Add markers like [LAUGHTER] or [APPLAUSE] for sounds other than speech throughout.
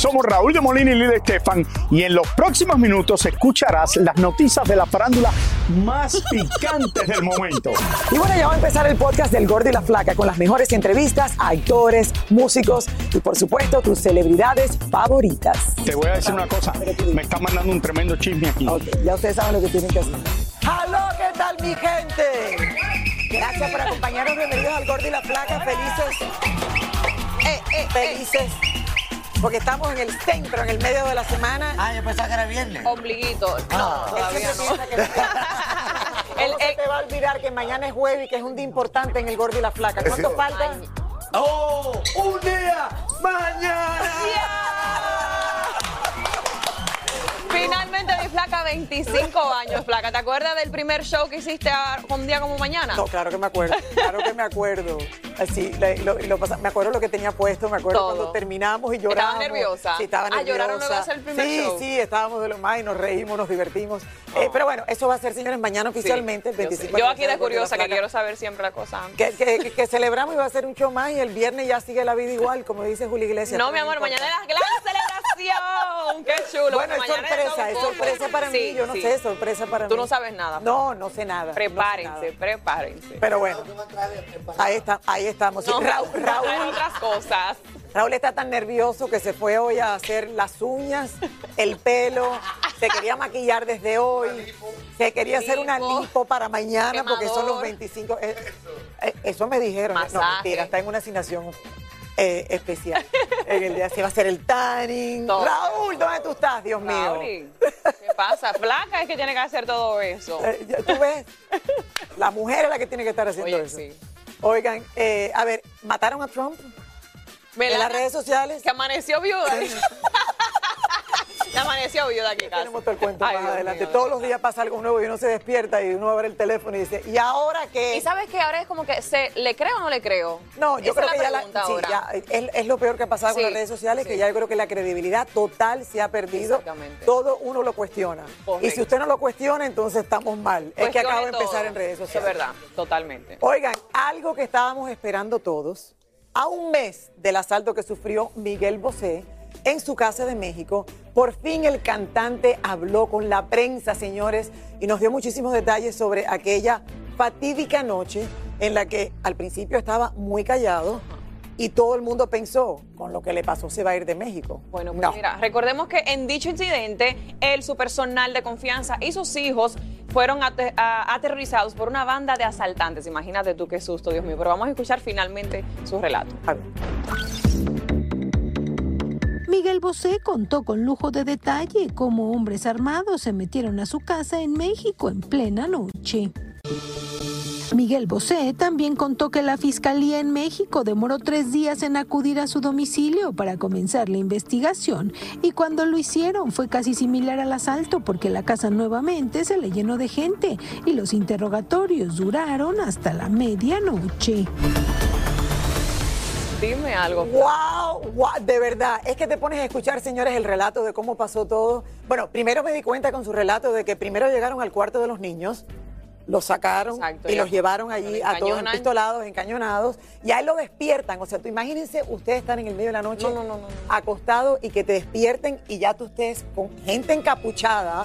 Somos Raúl de Molina y Lidia Estefan y en los próximos minutos escucharás las noticias de la farándula más [LAUGHS] picantes del momento. Y bueno, ya va a empezar el podcast del Gordo y la Flaca con las mejores entrevistas a actores, músicos y por supuesto tus celebridades favoritas. Te voy a decir una cosa, me está mandando un tremendo chisme aquí. Ok, ya ustedes saben lo que tienen que hacer. ¡Halo! ¿Qué tal mi gente? Gracias por acompañarnos. Bienvenidos al Gordo y la Flaca. Felices. Eh, eh, felices. Porque estamos en el centro, en el medio de la semana. Ah, yo pensaba que era viernes. Ombliguito. No, todavía no. ¿Cómo [LAUGHS] se te va a olvidar que mañana es jueves y que es un día importante en el Gordo y la Flaca? ¿Cuánto falta? ¡Oh! ¡Un día! ¡Mañana! Finalmente mi flaca, 25 años, flaca. ¿Te acuerdas del primer show que hiciste a- un día como mañana? No, claro que me acuerdo, claro que me acuerdo. Así, la- lo- lo me acuerdo lo que tenía puesto, me acuerdo Todo. cuando terminamos y ¿Estabas llorábamos. nerviosa? Sí, estaba Ah, nerviosa. ¿lloraron luego de hacer el primer sí, show? Sí, estábamos de lo más y nos reímos, nos divertimos. Eh, pero bueno, eso va a ser, señores, mañana Sí, oficialmente, el yo sé. 25 Yo aquí de curiosa que quiero saber siempre la cosa. Que, que- que- que celebramos y va a ser un show más y el viernes ya sigue la vida igual, como dice Julio Iglesias. No, mi amor, importa. mañana es la gran celebración. Qué chulo. Bueno, es sorpresa, es sorpresa para mí, Sí, yo no sí. sé, sorpresa para Tú mí. no sabes nada. No, no sé nada. no sé Prepárense, nada. prepárense. Pero bueno, ahí, está, ahí estamos. [LAUGHS] No, Raúl, otras cosas. Raúl está tan nervioso que se fue hoy a hacer las uñas, el pelo, se quería maquillar desde hoy, se quería hacer una Lipo. para mañana porque son los Quemador. 25. eh, eh, eso me dijeron. No, mentira, está en una asignación eh, especial. En el día se va a hacer el tanning. Todo. Raúl, ¿dónde tú estás, Dios mío? Raúl, ¿Qué pasa? Flaca es que tiene que hacer todo eso. Eh, ¿Tú ves? La mujer es la que tiene que estar haciendo Oye, eso. sí. Oigan, eh, a ver, ¿mataron a Trump? Melania, en las redes sociales. Que amaneció viuda. Que amaneció viuda aquí, casi. Tenemos todo el cuento Ay, más Dios adelante. mío. Todos los días pasa algo nuevo y uno se despierta y uno abre el teléfono y dice, ¿y ahora qué? Y sabes que ahora es como que, se, ¿le creo o no le creo? No, yo Esa creo que la ya, la, sí, ya, es, es lo peor que ha pasado con las redes sociales, que ya yo creo que la credibilidad total se ha perdido. Exactamente. Todo uno lo cuestiona. Correcto. Y si usted no lo cuestiona, entonces estamos mal. es que acaba de empezar en redes sociales. Es verdad, totalmente. Oigan, algo que estábamos esperando todos, a un mes del asalto que sufrió Miguel Bosé en su casa de México, por fin el cantante habló con la prensa, señores, y nos dio muchísimos detalles sobre aquella fatídica noche en la que al principio estaba muy callado y todo el mundo pensó, con lo que le pasó se va a ir de México. Bueno, pues No. mira, recordemos que en dicho incidente, él, su personal de confianza y sus hijos fueron ate- aterrorizados por una banda de asaltantes. Imagínate tú qué susto, Dios mío. Pero vamos a escuchar finalmente su relato. A ver. Miguel Bosé contó con lujo de detalle cómo hombres armados se metieron a su casa en México en plena noche. Miguel Bosé también contó que la Fiscalía en México demoró tres días en acudir a su domicilio para comenzar la investigación y cuando lo hicieron fue casi similar al asalto porque la casa nuevamente se le llenó de gente y los interrogatorios duraron hasta la medianoche. Dime algo. Wow, wow, de verdad. Es que te pones a escuchar, señores, el relato de cómo pasó todo. Bueno, primero me di cuenta con su relato de que primero llegaron al cuarto de los niños, los sacaron Exacto, y los llevaron allí a todos pistolados, encañonados, y a él lo despiertan. O sea, tú imagínense ustedes estar en el medio de la noche No, no, no, no, no. acostado y que te despierten y ya tú estés con gente encapuchada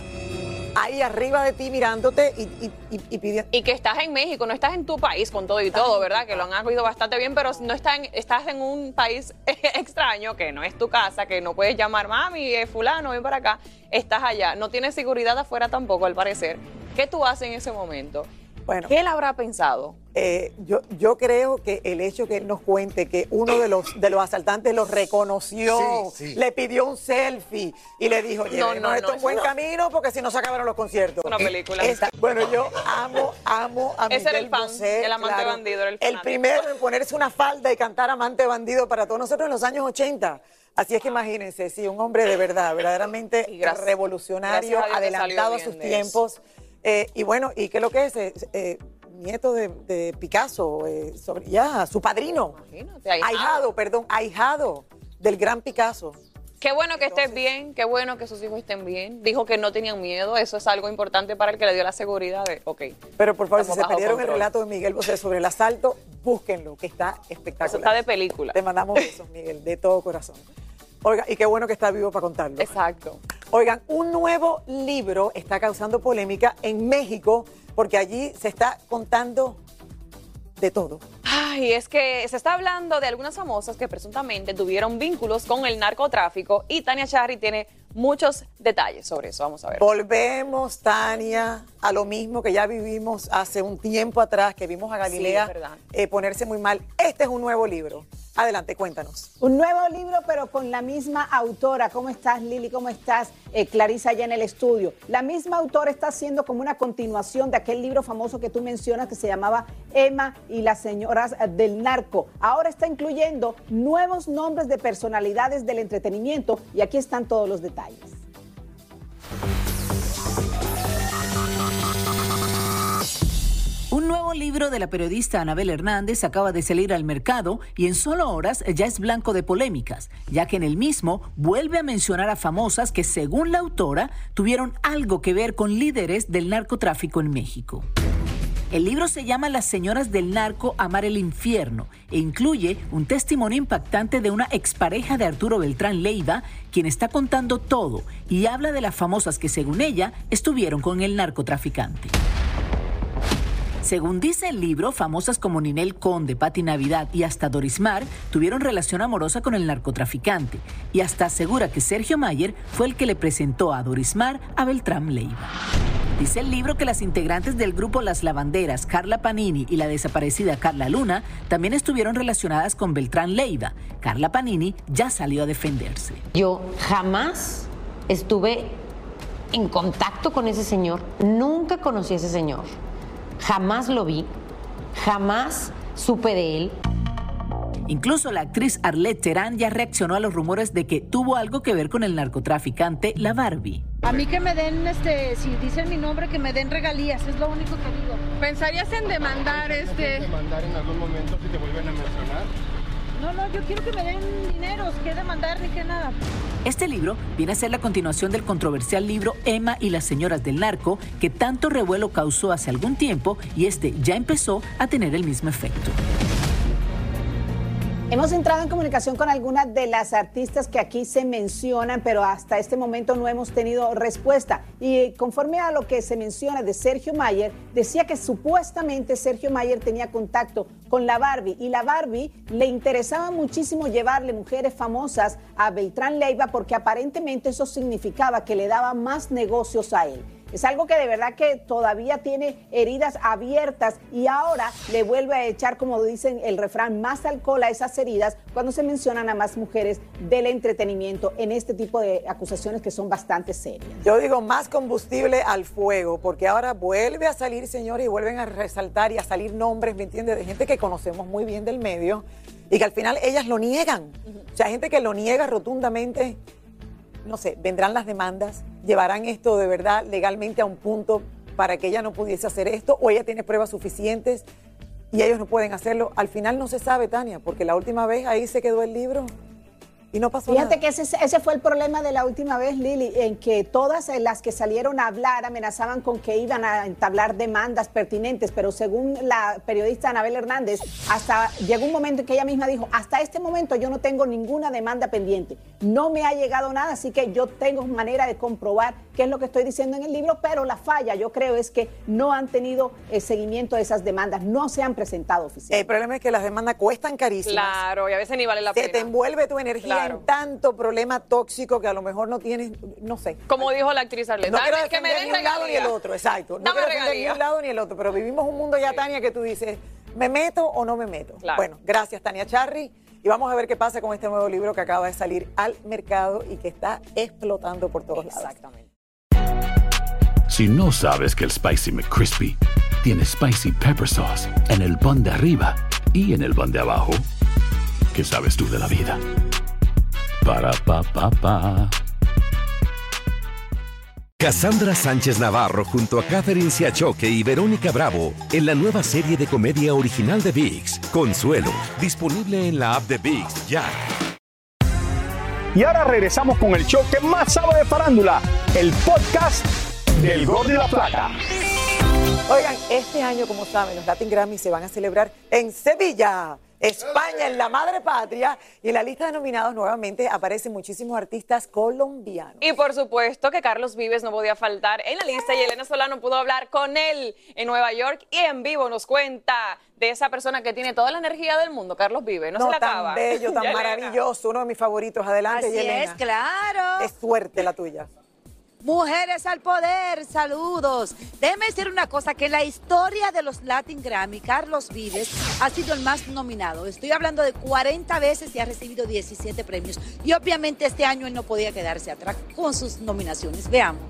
ahí arriba de ti mirándote y, y, y- y pidiendo. Y que estás en México, no estás en tu país con todo y todo, ¿verdad? Que lo han oído bastante bien, pero no estás en, estás en un país [LAUGHS] extraño, que no es tu casa, que no puedes llamar mami, eh, fulano, ven para acá. Estás allá. No tienes seguridad afuera tampoco, al parecer. ¿Qué tú haces en ese momento? Bueno. ¿Qué él habrá pensado? Eh, yo, yo creo que el hecho que él nos cuente que uno de los, de los asaltantes lo reconoció, Sí, sí. le pidió un selfie y le dijo, No, no, esto no, en buen no. camino porque si no se acabaron los conciertos. Es una película. Esta- bueno, yo amo, amo a Ese era el fan, Bosé, el amante claro. bandido, era el primero en ponerse una falda y cantar amante bandido para todos nosotros en los años 80. Así es que imagínense, sí, un hombre de verdad, verdaderamente gracias- revolucionario, gracias a adelantado a sus eso. Eh, y bueno, ¿y qué es lo que es? Eh, eh, nieto de, de Picasso, eh, sobre- ya, su padrino. Imagínate, ahijado. ahijado, perdón, ahijado del gran Picasso. Qué bueno que estés bien, qué bueno que sus hijos estén bien. Dijo que no tenían miedo, eso es algo importante para el que le dio la seguridad de, ok. Pero por favor, si se perdieron el relato de Miguel Bosé sobre el asalto, búsquenlo, que está espectacular. Eso está de película. Te mandamos besos, Miguel, de todo corazón. Oiga, y qué bueno que está vivo para contarlo. Exacto. Oigan, un nuevo libro está causando polémica en México porque allí se está contando de todo. Ay, es que se está hablando de algunas famosas que presuntamente tuvieron vínculos con el narcotráfico y Tania Charry tiene muchos detalles sobre eso. Vamos a ver. Volvemos, Tania, a lo mismo que ya vivimos hace un tiempo atrás, que vimos a Galilea eh, ponerse muy mal. Este es un nuevo libro. Adelante, cuéntanos. Un nuevo libro, pero con la misma autora. ¿Cómo estás, Lili? ¿Cómo estás, eh, Clarisa, allá en el estudio? La misma autora está haciendo como una continuación de aquel libro famoso que tú mencionas que se llamaba Emma y las señoras eh, del narco. Ahora está incluyendo nuevos nombres de personalidades del entretenimiento y aquí están todos los detalles. Nuevo libro de la periodista Anabel Hernández acaba de salir al mercado y en solo horas ya es blanco de polémicas, ya que en el mismo vuelve a mencionar a famosas que, según la autora, tuvieron algo que ver con líderes del narcotráfico en México. El libro se llama Las señoras del narco amar el infierno e incluye un testimonio impactante de una expareja de Arturo Beltrán Leiva, quien está contando todo y habla de las famosas que según ella estuvieron con el narcotraficante. Según dice el libro, famosas como Ninel Conde, Patti Navidad y hasta Dorismar tuvieron relación amorosa con el narcotraficante y hasta asegura que Sergio Mayer fue el que le presentó a Dorismar a Beltrán Leiva. Dice el libro que las integrantes del grupo Las Lavanderas, Carla Panini y la desaparecida Carla Luna, también estuvieron relacionadas con Beltrán Leiva. Carla Panini ya salió a defenderse. Yo jamás estuve en contacto con ese señor, nunca conocí a ese señor, jamás lo vi, jamás supe de él. Incluso la actriz Arlette Terán ya reaccionó a los rumores de que tuvo algo que ver con el narcotraficante La Barbie. A mí que me den, este, si dicen mi nombre, que me den regalías, es lo único que digo. ¿Pensarías en demandar este? demandar en algún momento si te vuelven a mencionar? No, no, yo quiero que me den dineros, que demandar ni que nada. Este libro viene a ser la continuación del controversial libro Emma y las señoras del narco, que tanto revuelo causó hace algún tiempo y este ya empezó a tener el mismo efecto. Hemos entrado en comunicación con algunas de las artistas que aquí se mencionan, pero hasta este momento no hemos tenido respuesta. Y conforme a lo que se menciona de Sergio Mayer, decía que supuestamente Sergio Mayer tenía contacto con la Barbie y la Barbie le interesaba muchísimo llevarle mujeres famosas a Beltrán Leiva porque aparentemente eso significaba que le daba más negocios a él. Es algo que de verdad que todavía tiene heridas abiertas y ahora le vuelve a echar, como dicen el refrán, más alcohol a esas heridas cuando se mencionan a más mujeres del entretenimiento en este tipo de acusaciones que son bastante serias. Yo digo más combustible al fuego, porque ahora vuelve a salir, señores, y vuelven a resaltar y a salir nombres, ¿me entiendes? De gente que conocemos muy bien del medio y que al final ellas lo niegan. O sea, gente que lo niega rotundamente. No sé, vendrán las demandas, llevarán esto de verdad legalmente a un punto para que ella no pudiese hacer esto, o ella tiene pruebas suficientes y ellos no pueden hacerlo. Al final no se sabe, Tania, porque la última vez ahí se quedó el libro y no pasó Fíjate nada. que ese, ese fue el problema de la última vez, Lili, en que todas las que salieron a hablar amenazaban con que iban a entablar demandas pertinentes, pero según la periodista Anabel Hernández, hasta llegó un momento en que ella misma dijo, hasta este momento yo no tengo ninguna demanda pendiente, no me ha llegado nada, así que yo tengo manera de comprobar qué es lo que estoy diciendo en el libro, pero la falla yo creo es que no han tenido eh, seguimiento de esas demandas, no se han presentado oficialmente. El problema es que las demandas cuestan carísimas. Claro, y a veces ni vale la Se pena. te envuelve tu energía Claro. En tanto problema tóxico que a lo mejor no tienes, no sé. Como dijo la actriz Arlette, No quiero que me ni un lado ni el otro, exacto. No Dame quiero defender ni un lado ni el otro, pero vivimos un mundo ya, Tania, que tú dices, ¿me meto o no me meto? Claro. Bueno, gracias, Tania Charry. Y vamos a ver qué pasa con este nuevo libro que acaba de salir al mercado y que está explotando por todos lados. Exactamente. Si no sabes que el Spicy McCrispy tiene Spicy Pepper Sauce en el pan de arriba y en el pan de abajo, ¿qué sabes tú de la vida? Para, pa, pa, pa. Cassandra Sánchez Navarro junto a Catherine Siachoque y Verónica Bravo en la nueva serie de comedia original de VIX, Consuelo, disponible en la app de VIX ya. Y ahora regresamos con el show que más sabe de farándula, el podcast del Gol de la Plata. Oigan, este año, como saben, los Latin Grammy se van a celebrar en Sevilla, España, en la madre patria. Y en la lista de nominados nuevamente aparecen muchísimos artistas colombianos. Y por supuesto que Carlos Vives no podía faltar en la lista y Elena Solano pudo hablar con él en Nueva York y en vivo nos cuenta de esa persona que tiene toda la energía del mundo, Carlos Vives. No, se la tan acaba. bello, tan [LAUGHS] maravilloso, uno de mis favoritos. Adelante, Así Yelena. es, claro. Es suerte la tuya. Mujeres al poder, saludos. Déjeme decir una cosa, que en la historia de los Latin Grammy, Carlos Vives ha sido el más nominado. Estoy hablando de 40 veces y ha recibido 17 premios. Y obviamente este año él no podía quedarse atrás con sus nominaciones. Veamos.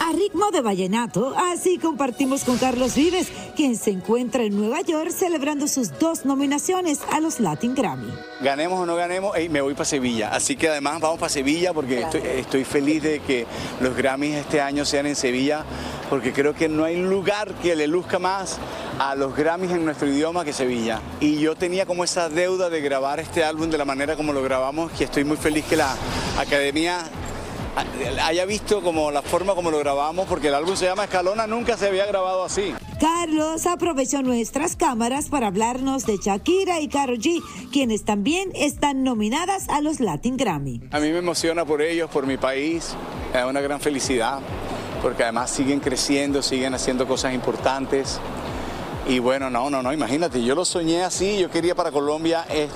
A ritmo de vallenato, así compartimos con Carlos Vives, quien se encuentra en Nueva York celebrando sus dos nominaciones a los Latin Grammy. Ganemos o no ganemos, ey, me voy para Sevilla. Así que además vamos para Sevilla porque estoy, estoy feliz de que los Grammys este año sean en Sevilla, porque creo que no hay lugar que le luzca más a los Grammys en nuestro idioma que Sevilla. Y yo tenía como esa deuda de grabar este álbum de la manera como lo grabamos, que estoy muy feliz que la Academia haya visto como la forma como lo grabamos, porque el álbum se llama Escalona, nunca se había grabado así. Carlos aprovechó nuestras cámaras para hablarnos de Shakira y Karol G, quienes también están nominadas a los Latin Grammy. A mí me emociona por ellos, por mi país, da una gran felicidad, porque además siguen creciendo, siguen haciendo cosas importantes. Y bueno, no, no, no, imagínate, yo lo soñé así, yo quería para Colombia, eh,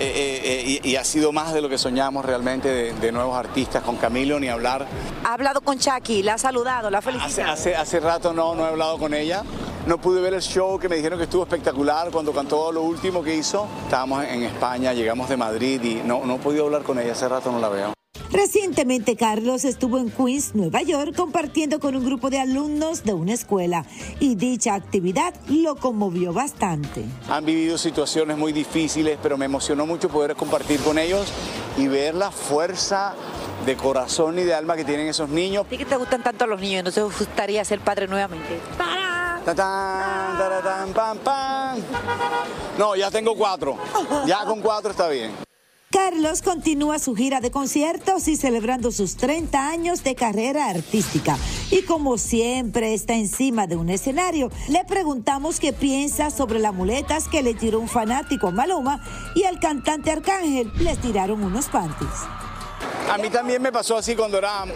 eh, eh, y, y ha sido más de lo que soñamos realmente de, de nuevos artistas, con Camilo ni hablar. Ha hablado con Chucky, la ha saludado, la ha hace, hace rato no, no he hablado con ella. No pude ver el show que me dijeron que estuvo espectacular cuando cantó lo último que hizo. Estábamos en España, llegamos de Madrid y no, no he podido hablar con ella, hace rato no la veo. Recientemente Carlos estuvo en Queens, Nueva York, compartiendo con un grupo de alumnos de una escuela y dicha actividad lo conmovió bastante. Han vivido situaciones muy difíciles, pero me emocionó mucho poder compartir con ellos y ver la fuerza de corazón y de alma que tienen esos niños. ¿A ti que te gustan tanto los niños? ¿No te gustaría ser padre nuevamente? Tatán, taratán, pam, pam. No, ya tengo cuatro. Ya con cuatro está bien. Carlos continúa su gira de conciertos y celebrando sus 30 años de carrera artística. Y como siempre está encima de un escenario, le preguntamos qué piensa sobre las muletas que le tiró un fanático Maluma y al cantante Arcángel les tiraron unos panties. A mí también me pasó así cuando era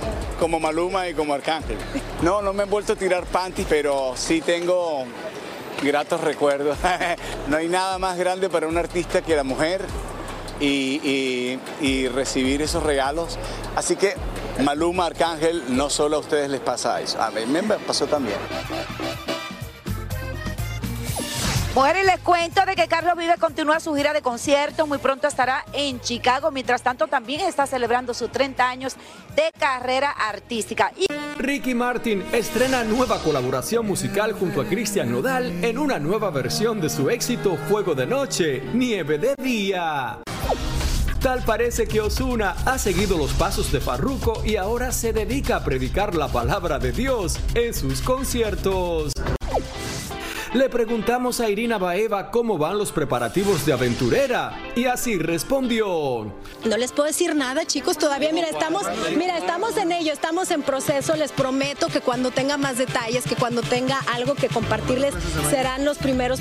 como Maluma y como Arcángel. No, no me he vuelto a tirar panties, pero sí tengo gratos recuerdos. [LAUGHS] no hay nada más grande para un artista que la mujer y, y- y recibir esos regalos. Así que Maluma, Arcángel, no solo a ustedes les pasa eso, a mí me pasó también. Mujeres, les cuento de que Carlos Vives continúa su gira de conciertos. Muy pronto estará en Chicago. Mientras tanto, también está celebrando sus 30 años de carrera artística. Y Ricky Martin estrena nueva colaboración musical junto a Cristian Nodal en una nueva versión de su éxito Fuego de Noche, Nieve de Día. Tal parece que Osuna ha seguido los pasos de Farruko y ahora se dedica a predicar la palabra de Dios en sus conciertos. Le preguntamos a Irina Baeva cómo van los preparativos de aventurera y así respondió. No les puedo decir nada, chicos, todavía mira, estamos, mira, estamos en ello, estamos en proceso, les prometo que cuando tenga más detalles, que cuando tenga algo que compartirles, serán los primeros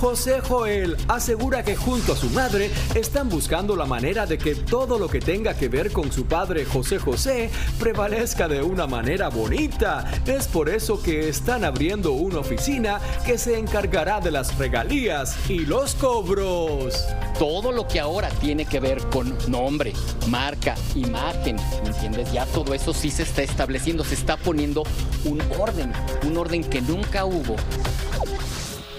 José Joel asegura que junto a su madre están buscando la manera de que todo lo que tenga que ver con su padre José José prevalezca de una manera bonita. Es por eso que están abriendo una oficina que se encargará de las regalías y los cobros. Todo lo que ahora tiene que ver con nombre, marca, imagen, ¿me entiendes? Ya todo eso sí se está estableciendo, se está poniendo un orden, un orden que nunca hubo.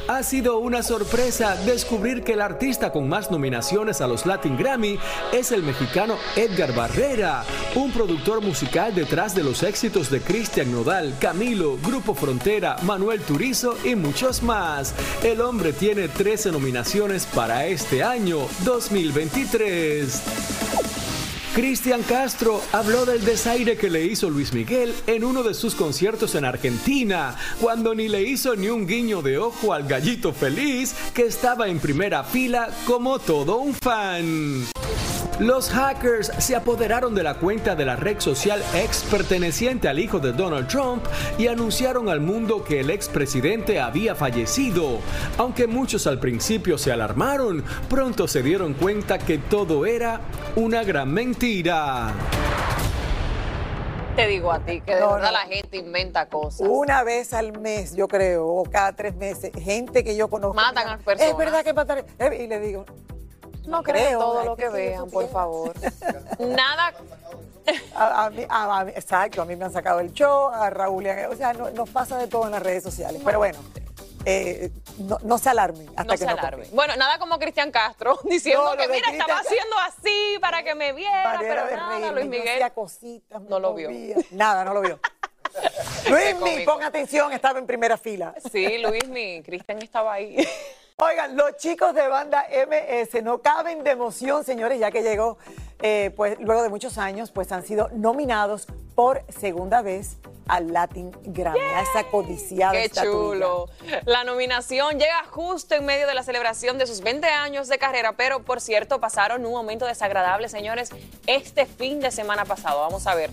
Ha sido una sorpresa descubrir que el artista con más nominaciones a los Latin Grammy es el mexicano Edgar Barrera, un productor musical detrás de los éxitos de Cristian Nodal, Camilo, Grupo Frontera, Manuel Turizo y muchos más. El hombre tiene 13 nominaciones para este año 2023. Cristian Castro habló del desaire que le hizo Luis Miguel en uno de sus conciertos en Argentina, cuando ni le hizo ni un guiño de ojo al gallito feliz que estaba en primera fila como todo un fan. Los hackers se apoderaron de la cuenta de la red social ex perteneciente al hijo de Donald Trump y anunciaron al mundo que el expresidente había fallecido. Aunque muchos al principio se alarmaron, pronto se dieron cuenta que todo era una gran mentira. Te digo a ti que de No, verdad no. la gente inventa cosas. Una vez al mes, yo creo, o cada tres meses, gente que yo conozco. Matan a personas. Es verdad que matan. Y le digo, No crean creo, todo lo que vean, por favor. Nada. a, a mí, a- a mí- exacto, a mí me han sacado el show, a Raúl, le han- o sea, no- nos pasa de todo en las redes sociales. Pero bueno, eh, no, no se alarmen hasta No que se no alarme. Bueno, nada como Cristian Castro [LAUGHS] diciendo No, lo que de mira, estaba Cristian- haciendo así para que me viera, Manera pero de nada, reírme, Luis yo Miguel hacía cositas, me no lo vio. movía. Nada, no lo vio. Luis, mi, pon atención, estaba en primera fila. Sí, Luis, mi Cristian estaba ahí. Oigan, los chicos de banda MS no caben de emoción, señores, ya que llegó, eh, pues luego de muchos años, pues han sido nominados por segunda vez al Latin Grammy, a esa codiciada Qué estatuilla. chulo. La nominación llega justo en medio de la celebración de sus 20 años de carrera, pero por cierto pasaron un momento desagradable, señores, este fin de semana pasado. Vamos a ver.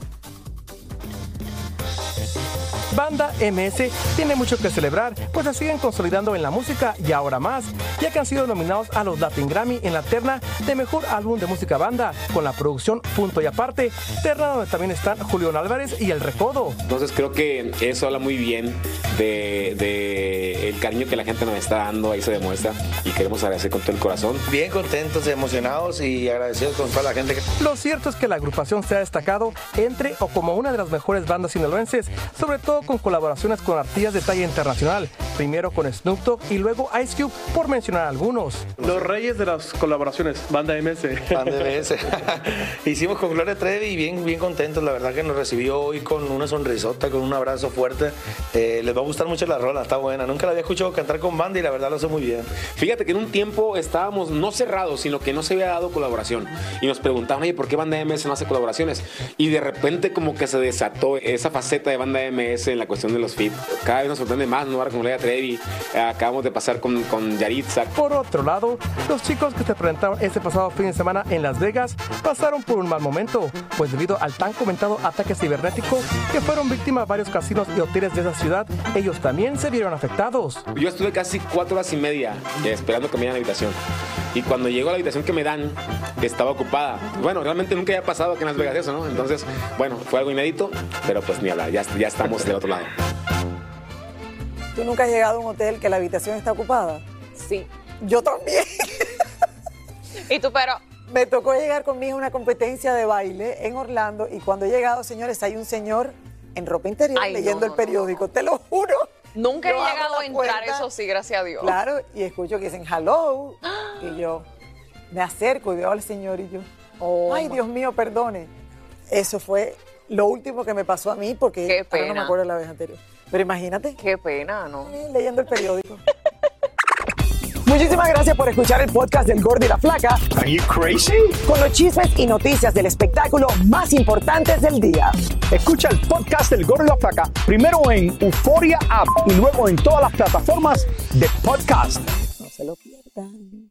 Banda MS tiene mucho que celebrar, pues se siguen consolidando en la música y ahora más, ya que han sido nominados a los Latin Grammy en la terna de Mejor Álbum de Música Banda, con la producción Punto y Aparte, terna donde también están Julián Álvarez y El Recodo. Entonces creo que eso habla muy bien de, de el cariño que la gente nos está dando, ahí se demuestra y queremos agradecer con todo el corazón. Bien contentos, emocionados y agradecidos con toda la gente que... Lo cierto es que la agrupación se ha destacado entre o como una de las mejores bandas sinaloenses, sobre todo con colaboraciones con artistas de talla internacional, primero con Snoop Dogg y luego Ice Cube, por mencionar algunos. Los reyes de las colaboraciones, Banda MS. Banda MS. [LAUGHS] Hicimos con Gloria Trevi y bien, bien contentos, la verdad que nos recibió hoy con una sonrisota, con un abrazo fuerte. Eh, les va a gustar mucho la rola, está buena. Nunca la había escuchado cantar con banda y la verdad lo hace muy bien. Fíjate que en un tiempo estábamos no cerrados, sino que no se había dado colaboración. Y nos preguntaban, oye, ¿por qué Banda MS no hace colaboraciones? Y de repente como que se desató esa faceta de Banda MS en la cuestión de los feat. Cada vez nos sorprende más, ¿no? Ahora con Gloria Trevi, eh, acabamos de pasar con, con Yaritza. Por otro lado, los chicos que se presentaron este pasado fin de semana en Las Vegas pasaron por un mal momento, pues debido al tan comentado ataque cibernético que fueron víctimas varios casinos y hoteles de esa ciudad, ellos también se vieron afectados. Yo estuve casi cuatro horas y media eh, esperando que me dieran la habitación. Y cuando llegó a la habitación que me dan, estaba ocupada. Bueno, realmente nunca había pasado aquí en Las Vegas eso, ¿no? Entonces, bueno, fue algo inédito, pero pues ni hablar, ya, ya estamos del otro lado. ¿Tú nunca has llegado a un hotel que la habitación está ocupada? Sí. Yo también. [LAUGHS] ¿Y tú, pero? Me tocó llegar con mi hija a una competencia de baile en Orlando y cuando he llegado, señores, hay un señor en ropa interior Ay, leyendo no, el periódico, te lo juro. Nunca he Yo llegado a entrar, puerta, eso sí, gracias a Dios. Claro, y escucho que dicen hello [GASPS] y yo me acerco y veo al señor y yo, Oh, ay Dios mío, perdone. Eso fue lo último que me pasó a mí porque Qué ahora no me acuerdo la vez anterior. Pero imagínate. Qué pena, ¿no? Leyendo el periódico. [LAUGHS] Muchísimas gracias por escuchar el podcast del Gordo y la Flaca. Are you crazy? Con los chismes y noticias del espectáculo más importantes del día. Escucha el podcast del Gordo y la Flaca primero en Euforia App y luego en todas las plataformas de podcast. No se lo pierdan.